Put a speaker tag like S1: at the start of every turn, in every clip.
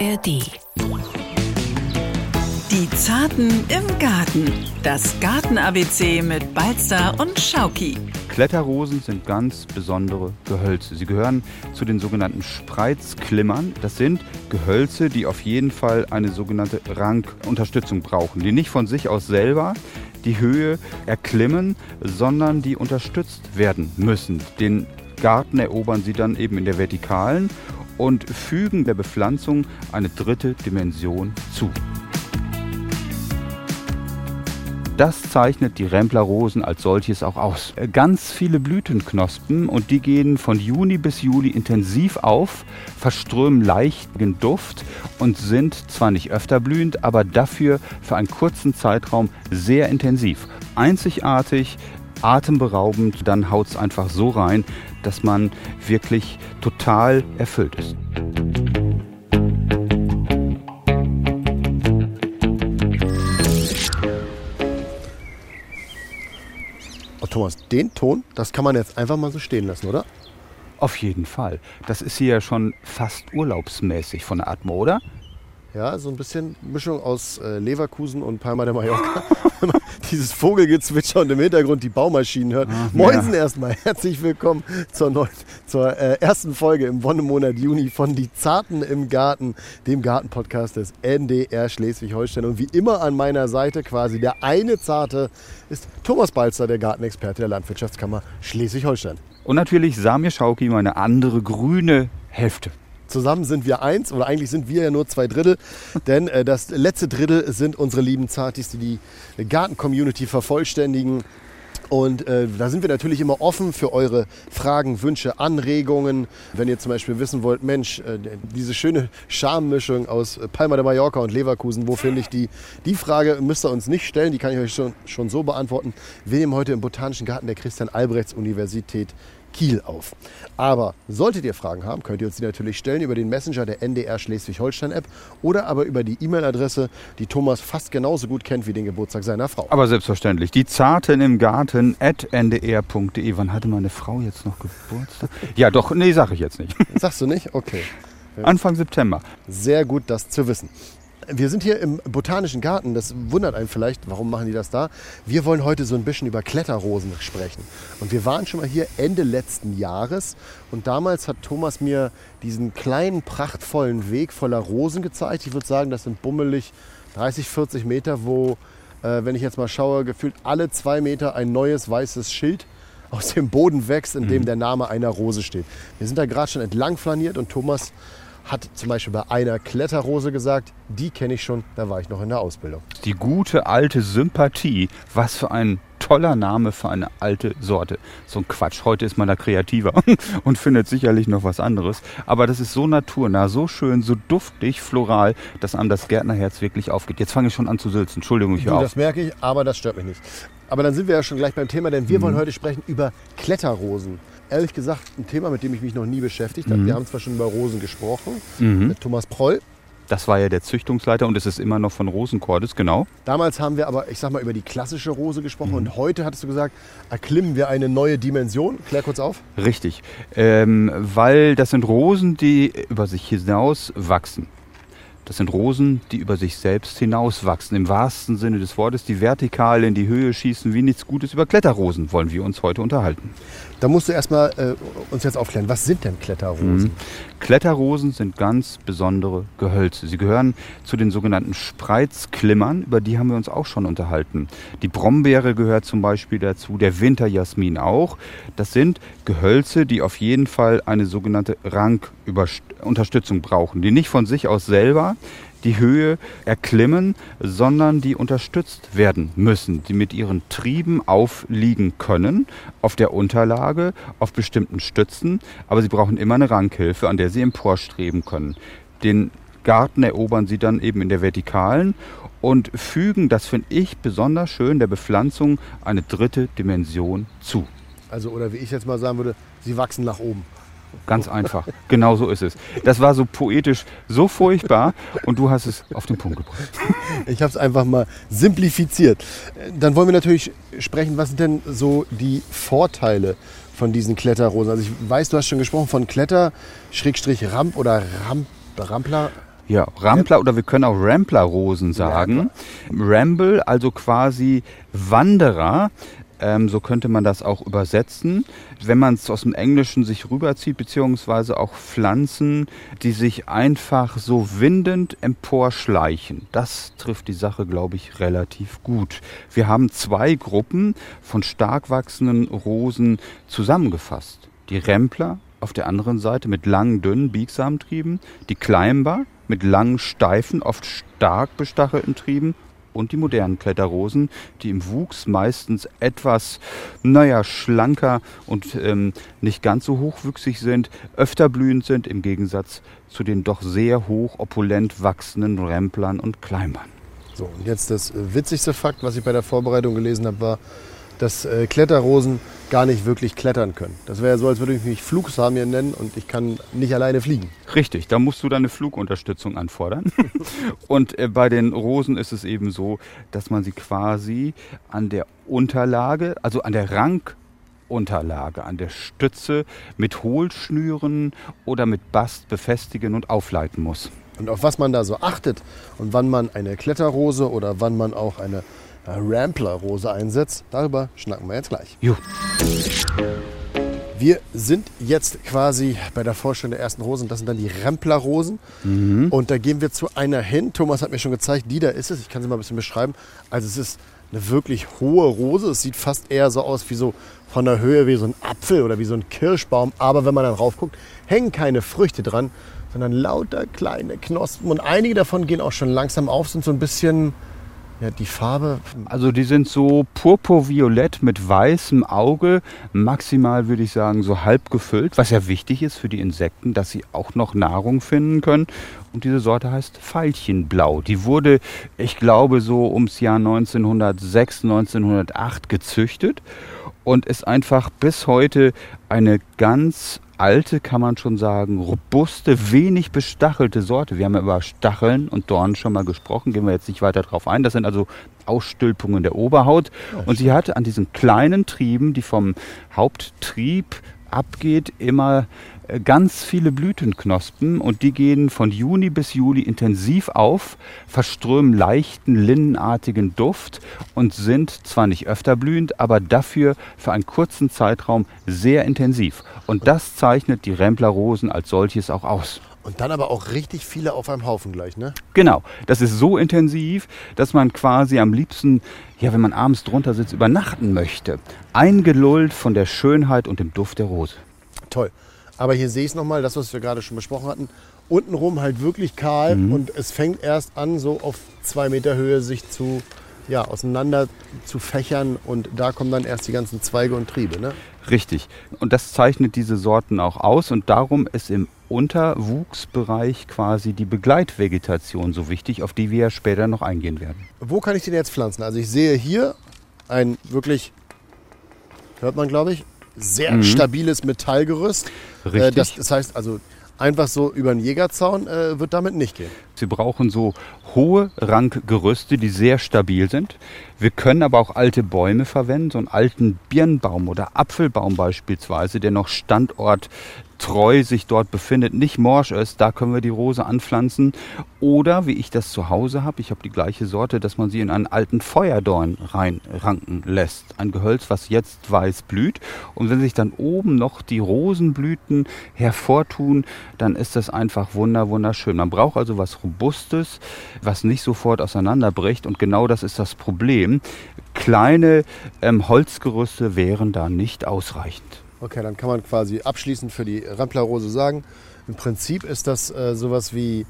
S1: ARD. Die Zarten im Garten. Das Garten-ABC mit Balzer und Schauki.
S2: Kletterrosen sind ganz besondere Gehölze. Sie gehören zu den sogenannten Spreizklimmern. Das sind Gehölze, die auf jeden Fall eine sogenannte Rankunterstützung brauchen, die nicht von sich aus selber die Höhe erklimmen, sondern die unterstützt werden müssen. Den Garten erobern sie dann eben in der Vertikalen und fügen der Bepflanzung eine dritte Dimension zu. Das zeichnet die Remplerrosen als solches auch aus. Ganz viele Blütenknospen und die gehen von Juni bis Juli intensiv auf, verströmen leichten Duft und sind zwar nicht öfter blühend, aber dafür für einen kurzen Zeitraum sehr intensiv. Einzigartig, atemberaubend, dann haut es einfach so rein, dass man wirklich total erfüllt ist.
S3: Oh, Thomas, den Ton, das kann man jetzt einfach mal so stehen lassen, oder?
S2: Auf jeden Fall. Das ist hier ja schon fast urlaubsmäßig von der Atmo, oder?
S3: Ja, so ein bisschen Mischung aus äh, Leverkusen und Palma de Mallorca. Wenn man dieses Vogelgezwitscher und im Hintergrund die Baumaschinen hört.
S2: Ach,
S3: Moinsen
S2: ja.
S3: erstmal. Herzlich willkommen zur, neuen, zur äh, ersten Folge im Wonnemonat Juni von Die Zarten im Garten, dem Gartenpodcast des NDR Schleswig-Holstein. Und wie immer an meiner Seite quasi der eine Zarte ist Thomas Balzer, der Gartenexperte der Landwirtschaftskammer Schleswig-Holstein.
S2: Und natürlich Samir Schauki, meine andere grüne Hälfte.
S3: Zusammen sind wir eins, oder eigentlich sind wir ja nur zwei Drittel, denn äh, das letzte Drittel sind unsere lieben Zartis, die die Garten-Community vervollständigen. Und äh, da sind wir natürlich immer offen für eure Fragen, Wünsche, Anregungen. Wenn ihr zum Beispiel wissen wollt, Mensch, äh, diese schöne Schammischung aus Palma de Mallorca und Leverkusen, wo finde ich die? Die Frage müsst ihr uns nicht stellen, die kann ich euch schon, schon so beantworten. Wir nehmen heute im Botanischen Garten der Christian-Albrechts-Universität Kiel auf. Aber solltet ihr Fragen haben, könnt ihr uns die natürlich stellen über den Messenger der NDR Schleswig-Holstein-App oder aber über die E-Mail-Adresse, die Thomas fast genauso gut kennt wie den Geburtstag seiner Frau.
S2: Aber selbstverständlich. Die Zarten im Garten at ndr.de. Wann hatte meine Frau jetzt noch Geburtstag? Ja, doch, nee, sag ich jetzt nicht.
S3: Sagst du nicht? Okay.
S2: Anfang September.
S3: Sehr gut, das zu wissen. Wir sind hier im Botanischen Garten. Das wundert einen vielleicht, warum machen die das da? Wir wollen heute so ein bisschen über Kletterrosen sprechen. Und wir waren schon mal hier Ende letzten Jahres. Und damals hat Thomas mir diesen kleinen, prachtvollen Weg voller Rosen gezeigt. Ich würde sagen, das sind bummelig 30, 40 Meter, wo, äh, wenn ich jetzt mal schaue, gefühlt alle zwei Meter ein neues weißes Schild aus dem Boden wächst, in dem der Name einer Rose steht. Wir sind da gerade schon entlang flaniert und Thomas hat zum Beispiel bei einer Kletterrose gesagt, die kenne ich schon, da war ich noch in der Ausbildung.
S2: Die gute alte Sympathie. Was für ein toller Name für eine alte Sorte. So ein Quatsch. Heute ist man da kreativer und findet sicherlich noch was anderes. Aber das ist so naturnah, so schön, so duftig, floral, dass einem das Gärtnerherz wirklich aufgeht. Jetzt fange ich schon an zu sülzen. Entschuldigung, ich höre
S3: das merke ich, aber das stört mich nicht. Aber dann sind wir ja schon gleich beim Thema, denn wir
S2: Mhm.
S3: wollen heute sprechen über Kletterrosen. Ehrlich gesagt, ein Thema, mit dem ich mich noch nie beschäftigt
S2: Mhm.
S3: habe. Wir haben zwar schon über Rosen gesprochen, mit Thomas Proll.
S2: Das war ja der Züchtungsleiter und es ist immer noch von Rosenkordes, genau.
S3: Damals haben wir aber, ich sag mal, über die klassische Rose gesprochen.
S2: Mhm.
S3: Und heute hattest du gesagt, erklimmen wir eine neue Dimension. Klär kurz auf.
S2: Richtig. Ähm, weil das sind Rosen, die über sich hinaus wachsen. Das sind Rosen, die über sich selbst hinauswachsen. Im wahrsten Sinne des Wortes, die vertikal in die Höhe schießen wie nichts Gutes. Über Kletterrosen wollen wir uns heute unterhalten.
S3: Da musst du erstmal äh, uns jetzt aufklären, was sind denn Kletterrosen?
S2: Kletterrosen sind ganz besondere Gehölze. Sie gehören zu den sogenannten Spreizklimmern, über die haben wir uns auch schon unterhalten. Die Brombeere gehört zum Beispiel dazu, der Winterjasmin auch. Das sind Gehölze, die auf jeden Fall eine sogenannte Rankunterstützung brauchen, die nicht von sich aus selber die Höhe erklimmen, sondern die unterstützt werden müssen, die mit ihren Trieben aufliegen können, auf der Unterlage, auf bestimmten Stützen, aber sie brauchen immer eine Rankhilfe, an der sie emporstreben können. Den Garten erobern sie dann eben in der Vertikalen und fügen, das finde ich besonders schön, der Bepflanzung eine dritte Dimension zu.
S3: Also, oder wie ich jetzt mal sagen würde, sie wachsen nach oben.
S2: Ganz einfach. Genau so ist es. Das war so poetisch, so furchtbar und du hast es auf den Punkt gebracht.
S3: Ich habe es einfach mal simplifiziert. Dann wollen wir natürlich sprechen, was sind denn so die Vorteile von diesen Kletterrosen? Also ich weiß, du hast schon gesprochen von Kletter, Schrägstrich Ramp oder Ramp, Rampler.
S2: Ja, Rampler oder wir können auch Rampler-Rosen sagen. Ramble, also quasi Wanderer. Ähm, so könnte man das auch übersetzen. Wenn man es aus dem Englischen sich rüberzieht, beziehungsweise auch Pflanzen, die sich einfach so windend emporschleichen. Das trifft die Sache, glaube ich, relativ gut. Wir haben zwei Gruppen von stark wachsenden Rosen zusammengefasst. Die Rempler auf der anderen Seite mit langen, dünnen, biegsamen Trieben, die Climber mit langen, steifen, oft stark bestachelten Trieben und die modernen Kletterrosen, die im Wuchs meistens etwas, naja, schlanker und ähm, nicht ganz so hochwüchsig sind, öfter blühend sind im Gegensatz zu den doch sehr hoch opulent wachsenden Remplern und Climbern.
S3: So, und jetzt das witzigste Fakt, was ich bei der Vorbereitung gelesen habe, war, dass äh, Kletterrosen gar nicht wirklich klettern können. Das wäre so, als würde ich mich Flugsamien nennen und ich kann nicht alleine fliegen.
S2: Richtig, da musst du deine Flugunterstützung anfordern. und äh, bei den Rosen ist es eben so, dass man sie quasi an der Unterlage, also an der Rangunterlage, an der Stütze mit Hohlschnüren oder mit Bast befestigen und aufleiten muss.
S3: Und auf was man da so achtet und wann man eine Kletterrose oder wann man auch eine Rampler-Rose einsetzt. Darüber schnacken wir jetzt gleich.
S2: Jo.
S3: Wir sind jetzt quasi bei der Vorstellung der ersten Rosen. Das sind dann die Rempler-Rosen. Mhm. Und da gehen wir zu einer hin. Thomas hat mir schon gezeigt, die da ist es. Ich kann sie mal ein bisschen beschreiben. Also es ist eine wirklich hohe Rose. Es sieht fast eher so aus wie so von der Höhe wie so ein Apfel oder wie so ein Kirschbaum. Aber wenn man dann rauf guckt, hängen keine Früchte dran, sondern lauter kleine Knospen. Und einige davon gehen auch schon langsam auf, sind so ein bisschen ja, die Farbe.
S2: Also die sind so purpurviolett mit weißem Auge, maximal würde ich sagen so halb gefüllt, was ja wichtig ist für die Insekten, dass sie auch noch Nahrung finden können. Und diese Sorte heißt Veilchenblau. Die wurde, ich glaube, so ums Jahr 1906, 1908 gezüchtet und ist einfach bis heute eine ganz alte, kann man schon sagen, robuste, wenig bestachelte Sorte. Wir haben ja über Stacheln und Dornen schon mal gesprochen, gehen wir jetzt nicht weiter drauf ein. Das sind also Ausstülpungen der Oberhaut. und sie hat an diesen kleinen Trieben, die vom Haupttrieb abgeht, immer äh, ganz viele Blütenknospen und die gehen von Juni bis Juli intensiv auf, verströmen leichten linnenartigen Duft und sind zwar nicht öfter blühend, aber dafür für einen kurzen Zeitraum sehr intensiv. Und das zeichnet die Remplerrosen als solches auch aus.
S3: Und dann aber auch richtig viele auf einem Haufen gleich, ne?
S2: Genau. Das ist so intensiv, dass man quasi am liebsten, ja, wenn man abends drunter sitzt, übernachten möchte. Eingelullt von der Schönheit und dem Duft der Rose.
S3: Toll. Aber hier sehe ich es nochmal, das, was wir gerade schon besprochen hatten. Untenrum halt wirklich kahl mhm. und es fängt erst an, so auf zwei Meter Höhe sich zu ja, auseinander zu fächern und da kommen dann erst die ganzen Zweige und Triebe. Ne?
S2: Richtig. Und das zeichnet diese Sorten auch aus und darum ist im Unterwuchsbereich quasi die Begleitvegetation so wichtig, auf die wir ja später noch eingehen werden.
S3: Wo kann ich den jetzt pflanzen? Also ich sehe hier ein wirklich, hört man glaube ich, sehr mhm. stabiles Metallgerüst.
S2: Äh, Richtig.
S3: Das, das, heißt also, einfach so über einen Jägerzaun äh, wird damit nicht gehen.
S2: Sie brauchen so hohe Rankgerüste, die sehr stabil sind. Wir können aber auch alte Bäume verwenden, so einen alten Birnbaum oder Apfelbaum beispielsweise, der noch Standort treu sich dort befindet, nicht morsch ist, da können wir die Rose anpflanzen. Oder wie ich das zu Hause habe, ich habe die gleiche Sorte, dass man sie in einen alten Feuerdorn reinranken lässt. Ein Gehölz, was jetzt weiß blüht. Und wenn sich dann oben noch die Rosenblüten hervortun, dann ist das einfach wunder, wunderschön. Man braucht also was Robustes, was nicht sofort auseinanderbricht. Und genau das ist das Problem. Kleine ähm, Holzgerüste wären da nicht ausreichend.
S3: Okay, dann kann man quasi abschließend für die Ramplerrose sagen, im Prinzip ist das äh, sowas wie,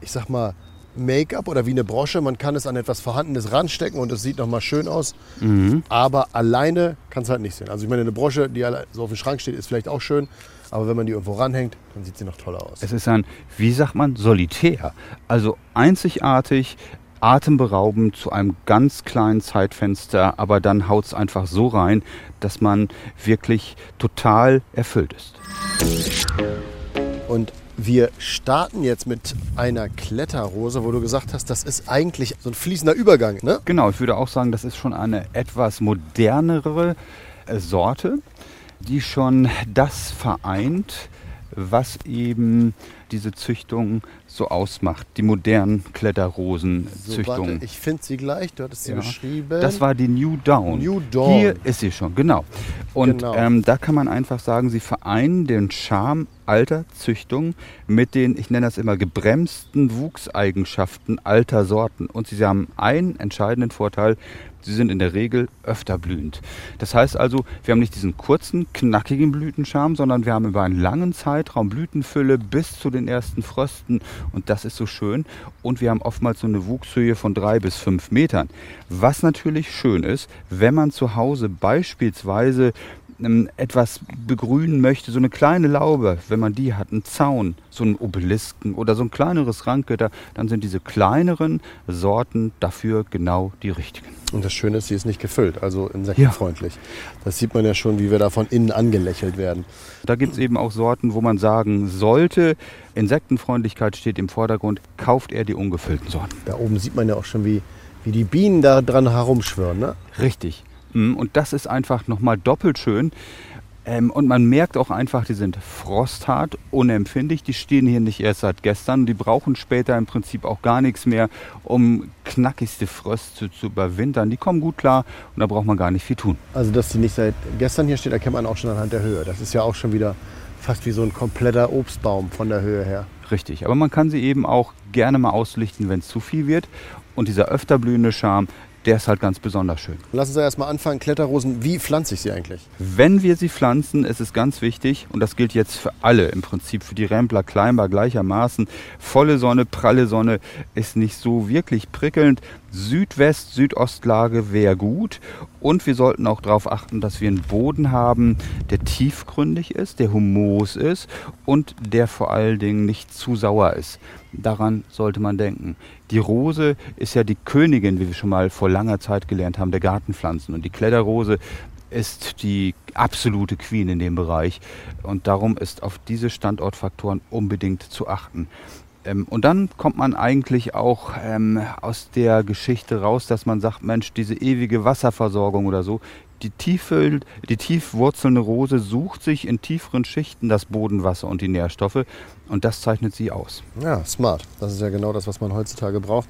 S3: ich sag mal, Make-up oder wie eine Brosche. Man kann es an etwas Vorhandenes ranstecken und es sieht nochmal schön aus. Mhm. Aber alleine kann es halt nicht sehen. Also ich meine, eine Brosche, die so auf dem Schrank steht, ist vielleicht auch schön. Aber wenn man die irgendwo ranhängt, dann sieht sie noch toller aus.
S2: Es ist ein, wie sagt man, solitär. Also einzigartig, atemberaubend zu einem ganz kleinen Zeitfenster, aber dann haut es einfach so rein, dass man wirklich total erfüllt ist.
S3: Und wir starten jetzt mit einer Kletterrose, wo du gesagt hast, das ist eigentlich so ein fließender Übergang, ne?
S2: Genau, ich würde auch sagen, das ist schon eine etwas modernere äh, Sorte, die schon das vereint, was eben diese Züchtung so ausmacht, die modernen
S3: So,
S2: Kletterrosenzüchtungen.
S3: warte, ich finde sie gleich. Du hattest sie
S2: Ja.
S3: beschrieben.
S2: Das war die New Dawn.
S3: New Dawn.
S2: Hier ist sie schon, genau. Und
S3: Genau.
S2: Ähm, da kann man einfach sagen, sie vereinen den Charme alter Züchtungen mit den, ich nenne das immer, gebremsten Wuchseigenschaften alter Sorten. Und sie haben einen entscheidenden Vorteil, sie sind in der Regel öfter blühend. Das heißt also, wir haben nicht diesen kurzen, knackigen Blütenscham, sondern wir haben über einen langen Zeitraum Blütenfülle bis zu den ersten Frösten und das ist so schön. Und wir haben oftmals so eine Wuchshöhe von drei bis fünf Metern. Was natürlich schön ist, wenn man zu Hause beispielsweise etwas begrünen möchte, so eine kleine Laube, wenn man die hat, einen Zaun, so einen Obelisken oder so ein kleineres Randgitter, dann sind diese kleineren Sorten dafür genau die richtigen.
S3: Und das Schöne ist, sie ist nicht gefüllt, also insektenfreundlich. Das sieht man ja schon, wie wir da von innen angelächelt werden.
S2: Da gibt es eben auch Sorten, wo man sagen sollte, Insektenfreundlichkeit steht im Vordergrund, kauft er die ungefüllten Sorten.
S3: Da oben sieht man ja auch schon, wie, wie die Bienen da dran herumschwirren. Ne?
S2: Richtig. Mm, Und das ist einfach nochmal doppelt schön. Ähm, Und man merkt auch einfach, die sind frosthart, unempfindlich. Die stehen hier nicht erst seit gestern. Die brauchen später im Prinzip auch gar nichts mehr, um knackigste Fröste zu überwintern. Die kommen gut klar und da braucht man gar nicht viel tun.
S3: Also, dass die nicht seit gestern hier steht, erkennt man auch schon anhand der Höhe. Das ist ja auch schon wieder fast wie so ein kompletter Obstbaum von der Höhe her.
S2: Richtig. Aber man kann sie eben auch gerne mal auslichten, wenn es zu viel wird. Und dieser öfter blühende Charme, der ist halt ganz besonders schön.
S3: Lass uns da erstmal anfangen. Kletterrosen, wie pflanze ich sie eigentlich?
S2: Wenn wir sie pflanzen, ist es ganz wichtig, und das gilt jetzt für alle im Prinzip, für die Rempler, Climber gleichermaßen, volle Sonne, pralle Sonne ist nicht so wirklich prickelnd. Südwest, Südostlage wäre gut. Und wir sollten auch darauf achten, dass wir einen Boden haben, der tiefgründig ist, der humos ist und der vor allen Dingen nicht zu sauer ist. Daran sollte man denken. Die Rose ist ja die Königin, wie wir schon mal vor langer Zeit gelernt haben, der Gartenpflanzen. Und die Kletterrose ist die absolute Queen in dem Bereich. Und darum ist auf diese Standortfaktoren unbedingt zu achten. Ähm, und dann kommt man eigentlich auch ähm, aus der Geschichte raus, dass man sagt, Mensch, diese ewige Wasserversorgung oder so, die, tiefe, die tiefwurzelnde Rose sucht sich in tieferen Schichten das Bodenwasser und die Nährstoffe und das zeichnet sie aus.
S3: Ja, smart. Das ist ja genau das, was man heutzutage braucht.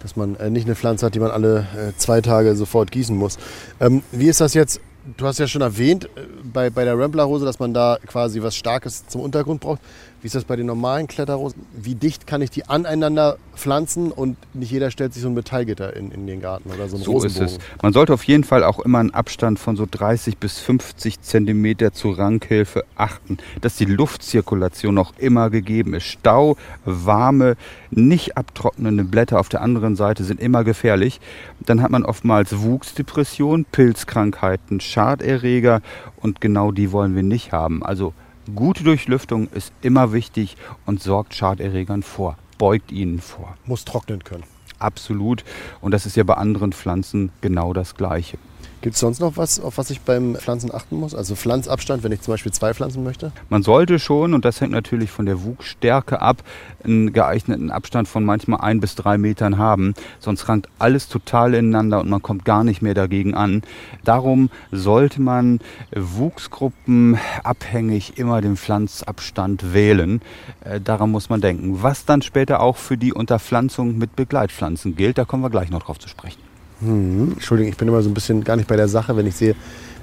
S3: Dass man äh, nicht eine Pflanze hat, die man alle äh, zwei Tage sofort gießen muss. Ähm, wie ist das jetzt? Du hast ja schon erwähnt, äh, bei, bei der Rambler-Rose, dass man da quasi was Starkes zum Untergrund braucht. Wie ist das bei den normalen Kletterrosen? Wie dicht kann ich die aneinander pflanzen und nicht jeder stellt sich so ein Metallgitter in, in den Garten oder so ein
S2: So ist
S3: Rosenbogen?
S2: es. Man sollte auf jeden Fall auch immer einen Abstand von so 30 bis 50 Zentimeter zur Rankhilfe achten, dass die Luftzirkulation auch immer gegeben ist. Stau, warme, nicht abtrocknende Blätter auf der anderen Seite sind immer gefährlich. Dann hat man oftmals Wuchsdepression, Pilzkrankheiten, Schaderreger und genau die wollen wir nicht haben. Also gute Durchlüftung ist immer wichtig und sorgt Schaderregern vor, beugt ihnen vor.
S3: Muss trocknen können.
S2: Absolut. Und das ist ja bei anderen Pflanzen genau das Gleiche.
S3: Gibt es sonst noch was, auf was ich beim Pflanzen achten muss? Also Pflanzabstand, wenn ich zum Beispiel zwei pflanzen möchte?
S2: Man sollte schon, und das hängt natürlich von der Wuchsstärke ab, einen geeigneten Abstand von manchmal ein bis drei Metern haben. Sonst rankt alles total ineinander und man kommt gar nicht mehr dagegen an. Darum sollte man Wuchsgruppen abhängig immer den Pflanzabstand wählen. Äh, daran muss man denken. Was dann später auch für die Unterpflanzung mit Begleitpflanzen gilt, da kommen wir gleich noch drauf zu sprechen.
S3: Hm. Entschuldigung, ich bin immer so ein bisschen gar nicht bei der Sache, wenn ich sehe,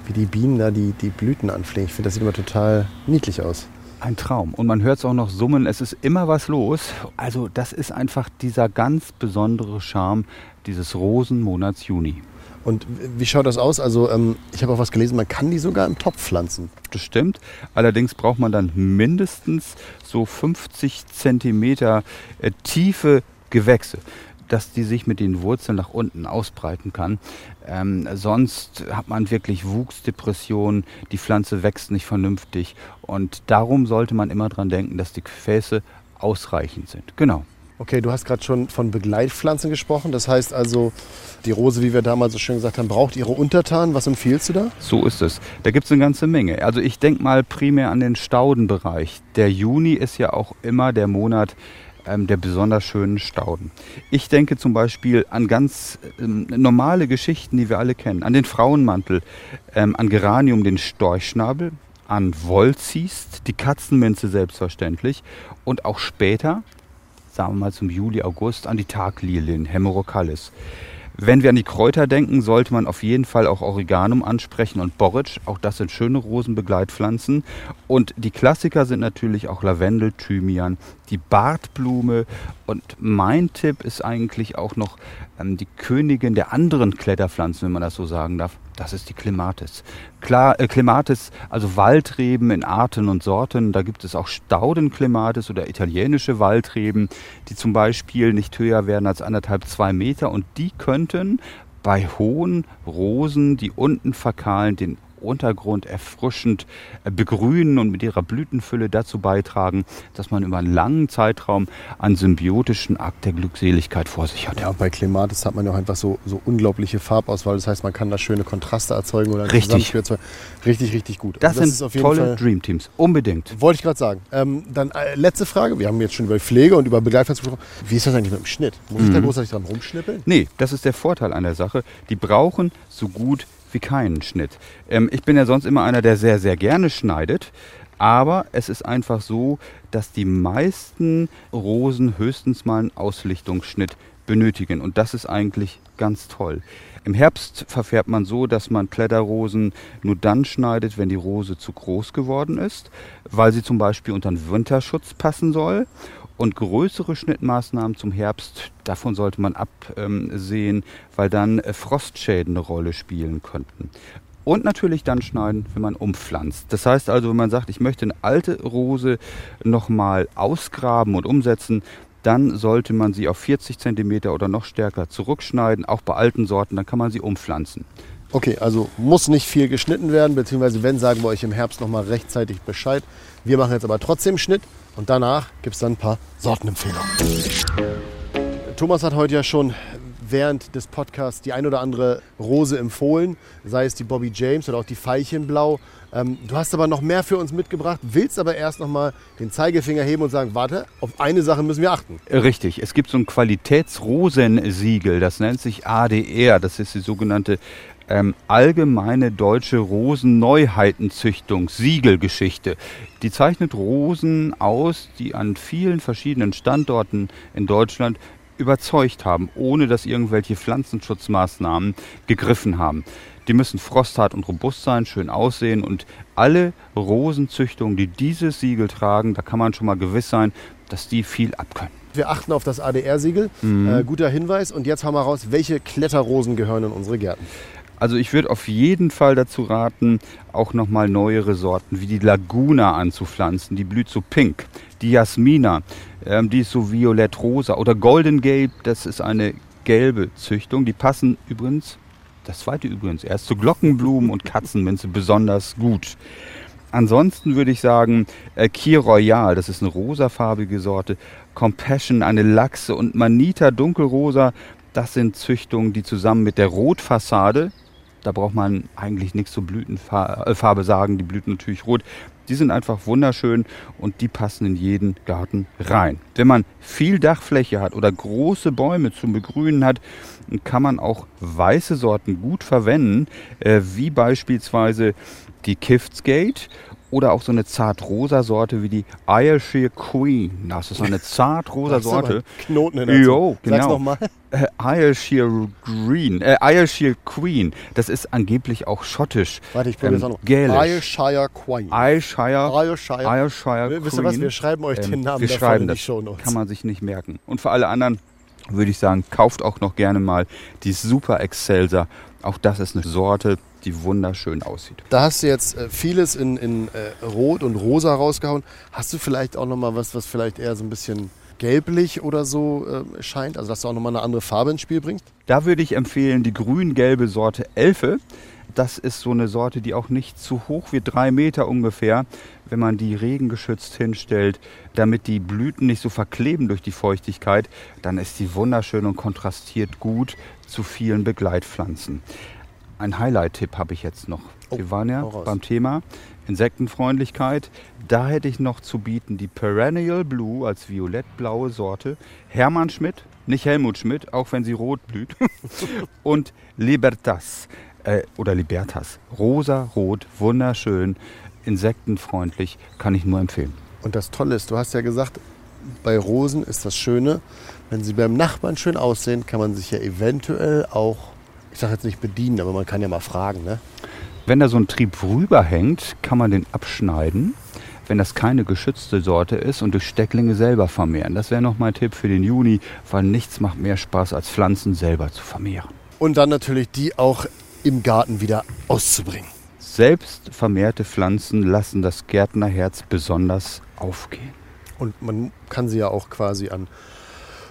S3: wie die Bienen da die, die Blüten anfliegen. Ich finde, das sieht immer total niedlich aus.
S2: Ein Traum. Und man hört es auch noch summen. Es ist immer was los. Also das ist einfach dieser ganz besondere Charme dieses Rosenmonats Juni.
S3: Und wie schaut das aus? Also ähm, ich habe auch was gelesen, man kann die sogar im Topf pflanzen.
S2: Das stimmt. Allerdings braucht man dann mindestens so 50 Zentimeter äh, tiefe Gewächse dass die sich mit den Wurzeln nach unten ausbreiten kann. Ähm, sonst hat man wirklich Wuchsdepression, die Pflanze wächst nicht vernünftig und darum sollte man immer dran denken, dass die Gefäße ausreichend sind. Genau.
S3: Okay, du hast gerade schon von Begleitpflanzen gesprochen. Das heißt also, die Rose, wie wir damals so schön gesagt haben, braucht ihre Untertanen. Was empfiehlst du da?
S2: So ist es. Da gibt es eine ganze Menge. Also ich denke mal primär an den Staudenbereich. Der Juni ist ja auch immer der Monat, ähm, der besonders schönen Stauden. Ich denke zum Beispiel an ganz ähm, normale Geschichten, die wir alle kennen. An den Frauenmantel, ähm, an Geranium, den Storchschnabel, an Wolzist, die Katzenminze selbstverständlich und auch später, sagen wir mal zum Juli, August, an die Taglilien, Hemerocallis. Wenn wir an die Kräuter denken, sollte man auf jeden Fall auch Oreganum ansprechen und Borretsch. Auch das sind schöne Rosenbegleitpflanzen. Und die Klassiker sind natürlich auch Lavendel, Thymian, die Bartblume. Und mein Tipp ist eigentlich auch noch ähm, die Königin der anderen Kletterpflanzen, wenn man das so sagen darf. Das ist die Clematis. Klar, äh, Clematis, also Waldreben in Arten und Sorten. Da gibt es auch Staudenclematis oder italienische Waldreben, die zum Beispiel nicht höher werden als anderthalb, zwei Meter. Und die könnten bei hohen Rosen, die unten verkahlen, den Untergrund erfrischend äh, begrünen und mit ihrer Blütenfülle dazu beitragen, dass man über einen langen Zeitraum einen symbiotischen Akt der Glückseligkeit vor sich hat.
S3: Ja, bei Clematis hat man ja auch einfach so, so unglaubliche Farbauswahl. Das heißt, man kann da schöne Kontraste erzeugen oder
S2: richtig.
S3: Richtig, richtig gut.
S2: Das, das sind tolle Dreamteams. Unbedingt.
S3: Wollte ich gerade sagen. Ähm, dann äh, letzte Frage. Wir haben jetzt schon über Pflege und über Begleitpflanzen gesprochen. Wie ist das eigentlich mit dem Schnitt? Muss ich da mhm. großartig dran rumschnippeln?
S2: Nee, das ist der Vorteil an der Sache. Die brauchen so gut wie keinen Schnitt. Ähm, ich bin ja sonst immer einer, der sehr, sehr gerne schneidet. Aber es ist einfach so, dass die meisten Rosen höchstens mal einen Auslichtungsschnitt benötigen. Und das ist eigentlich ganz toll. Im Herbst verfärbt man so, dass man Kletterrosen nur dann schneidet, wenn die Rose zu groß geworden ist, weil sie zum Beispiel unter den Winterschutz passen soll. Und größere Schnittmaßnahmen zum Herbst, davon sollte man absehen, weil dann äh, Frostschäden eine Rolle spielen könnten. Und natürlich dann schneiden, wenn man umpflanzt. Das heißt also, wenn man sagt, ich möchte eine alte Rose nochmal ausgraben und umsetzen, dann sollte man sie auf 40 cm oder noch stärker zurückschneiden, auch bei alten Sorten, dann kann man sie umpflanzen.
S3: Okay, also muss nicht viel geschnitten werden, beziehungsweise wenn, sagen wir euch im Herbst nochmal rechtzeitig Bescheid. Wir machen jetzt aber trotzdem Schnitt und danach gibt es dann ein paar Sortenempfehlungen. Thomas hat heute ja schon während des Podcasts die ein oder andere Rose empfohlen, sei es die Bobby James oder auch die Veilchenblau. Ähm, du hast aber noch mehr für uns mitgebracht, willst aber erst noch mal den Zeigefinger heben und sagen, warte, auf eine Sache müssen wir achten.
S2: Richtig, es gibt so ein Qualitätsrosensiegel, das nennt sich ADR, das ist die sogenannte ähm, allgemeine deutsche Rosenneuheitenzüchtung, Siegelgeschichte. Die zeichnet Rosen aus, die an vielen verschiedenen Standorten in Deutschland überzeugt haben, ohne dass irgendwelche Pflanzenschutzmaßnahmen gegriffen haben. Die müssen frosthart und robust sein, schön aussehen und alle Rosenzüchtungen, die dieses Siegel tragen, da kann man schon mal gewiss sein, dass die viel abkönnen.
S3: Wir achten auf das ADR-Siegel. Mhm. Äh, guter Hinweis. Und jetzt haben wir raus, welche Kletterrosen gehören in unsere Gärten.
S2: Also ich würde auf jeden Fall dazu raten, auch nochmal neuere Sorten wie die Laguna anzupflanzen. Die blüht so pink. Die Jasmina, ähm, die ist so violett-rosa. Oder Golden Gabe, das ist eine gelbe Züchtung. Die passen übrigens, das zweite übrigens, erst zu Glockenblumen und Katzenminze besonders gut. Ansonsten würde ich sagen, äh, Kier Royal, das ist eine rosafarbige Sorte. Compassion, eine Lachse und Manita dunkelrosa, das sind Züchtungen, die zusammen mit der Rotfassade, da braucht man eigentlich nichts zur Blütenfarbe sagen. Die blüht natürlich rot. Die sind einfach wunderschön und die passen in jeden Garten rein. Wenn man viel Dachfläche hat oder große Bäume zum Begrünen hat, kann man auch weiße Sorten gut verwenden, äh, wie beispielsweise die Kiftsgate oder auch so eine zartrosa Sorte wie die Ayrshire Queen. Das ist eine zartrosa Sorte.
S3: Knoten in der
S2: Jo, genau.
S3: Sag's nochmal.
S2: Äh, Ayrshire Green, äh, Ayrshire Queen. Das ist angeblich auch schottisch.
S3: Warte, ich probiere ähm,
S2: auch noch.
S3: Ayrshire Queen.
S2: Ayrshire,
S3: Ayrshire,
S2: Ayrshire
S3: Queen. Wisst ihr was, wir schreiben euch den ähm, Namen
S2: wir schreiben in die Show Notes. Kann man sich nicht merken. Und für alle anderen würde ich sagen, kauft auch noch gerne mal die Super Excelsa. Auch das ist eine Sorte, die wunderschön aussieht.
S3: Da hast du jetzt äh, vieles in, in äh, Rot und Rosa rausgehauen. Hast du vielleicht auch noch mal was, was vielleicht eher so ein bisschen gelblich oder so äh, scheint? Also dass du auch noch mal eine andere Farbe ins Spiel bringst?
S2: Da würde ich empfehlen die grün-gelbe Sorte Elfe. Das ist so eine Sorte, die auch nicht zu hoch wie drei Meter ungefähr, wenn man die regengeschützt hinstellt, damit die Blüten nicht so verkleben durch die Feuchtigkeit, dann ist die wunderschön und kontrastiert gut zu vielen Begleitpflanzen. Ein Highlight-Tipp habe ich jetzt noch. Oh, Wir waren ja beim Thema Insektenfreundlichkeit. Da hätte ich noch zu bieten die Perennial Blue als violettblaue Sorte. Hermann Schmidt, nicht Helmut Schmidt, auch wenn sie rot blüht. und Libertas äh, oder Libertas. Rosa, rot, wunderschön, insektenfreundlich, kann ich nur empfehlen.
S3: Und das Tolle ist, du hast ja gesagt, bei Rosen ist das Schöne, wenn sie beim Nachbarn schön aussehen, kann man sich ja eventuell auch, ich sage jetzt nicht bedienen, aber man kann ja mal fragen. Ne?
S2: Wenn da so ein Trieb rüberhängt, kann man den abschneiden, wenn das keine geschützte Sorte ist und durch Stecklinge selber vermehren. Das wäre noch mein Tipp für den Juni, weil nichts macht mehr Spaß, als Pflanzen selber zu vermehren.
S3: Und dann natürlich die auch im Garten wieder auszubringen.
S2: Selbst vermehrte Pflanzen lassen das Gärtnerherz besonders aufgehen.
S3: Und man kann sie ja auch quasi an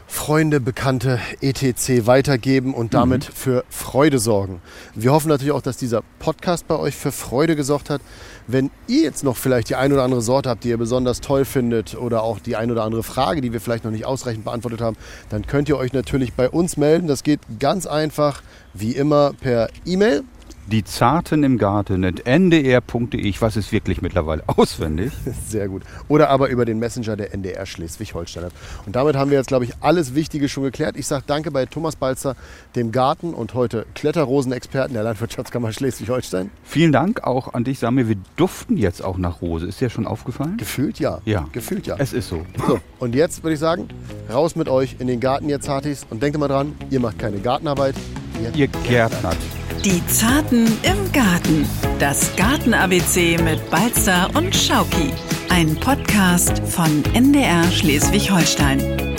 S3: Freunde, Bekannte, etc. weitergeben und damit mhm. für Freude sorgen. Wir hoffen natürlich auch, dass dieser Podcast bei euch für Freude gesorgt hat. Wenn ihr jetzt noch vielleicht die ein oder andere Sorte habt, die ihr besonders toll findet oder auch die ein oder andere Frage, die wir vielleicht noch nicht ausreichend beantwortet haben, dann könnt ihr euch natürlich bei uns melden. Das geht ganz einfach, wie immer, per E-Mail
S2: die Zarten im Garten ndr.de. Ich weiß es wirklich mittlerweile auswendig.
S3: Sehr gut. Oder aber über den Messenger der NDR Schleswig-Holstein. Und damit haben wir jetzt, glaube ich, alles Wichtige schon geklärt. Ich sage danke bei Thomas Balzer, dem Garten und heute Kletterrosenexperten der Landwirtschaftskammer Schleswig-Holstein.
S2: Vielen Dank auch an dich, Samir. Wir duften jetzt auch nach Rose. Ist dir schon aufgefallen?
S3: Gefühlt ja.
S2: Ja.
S3: Gefühlt ja.
S2: Es ist so.
S3: So, und jetzt würde ich sagen, raus mit euch in den Garten, ihr Zartis. Und denkt immer dran, ihr macht keine Gartenarbeit.
S2: Ihr, ihr gärtnert.
S1: Die Zarten im Garten. Das Garten-ABC mit Balzer und Schauki. Ein Podcast von NDR Schleswig-Holstein.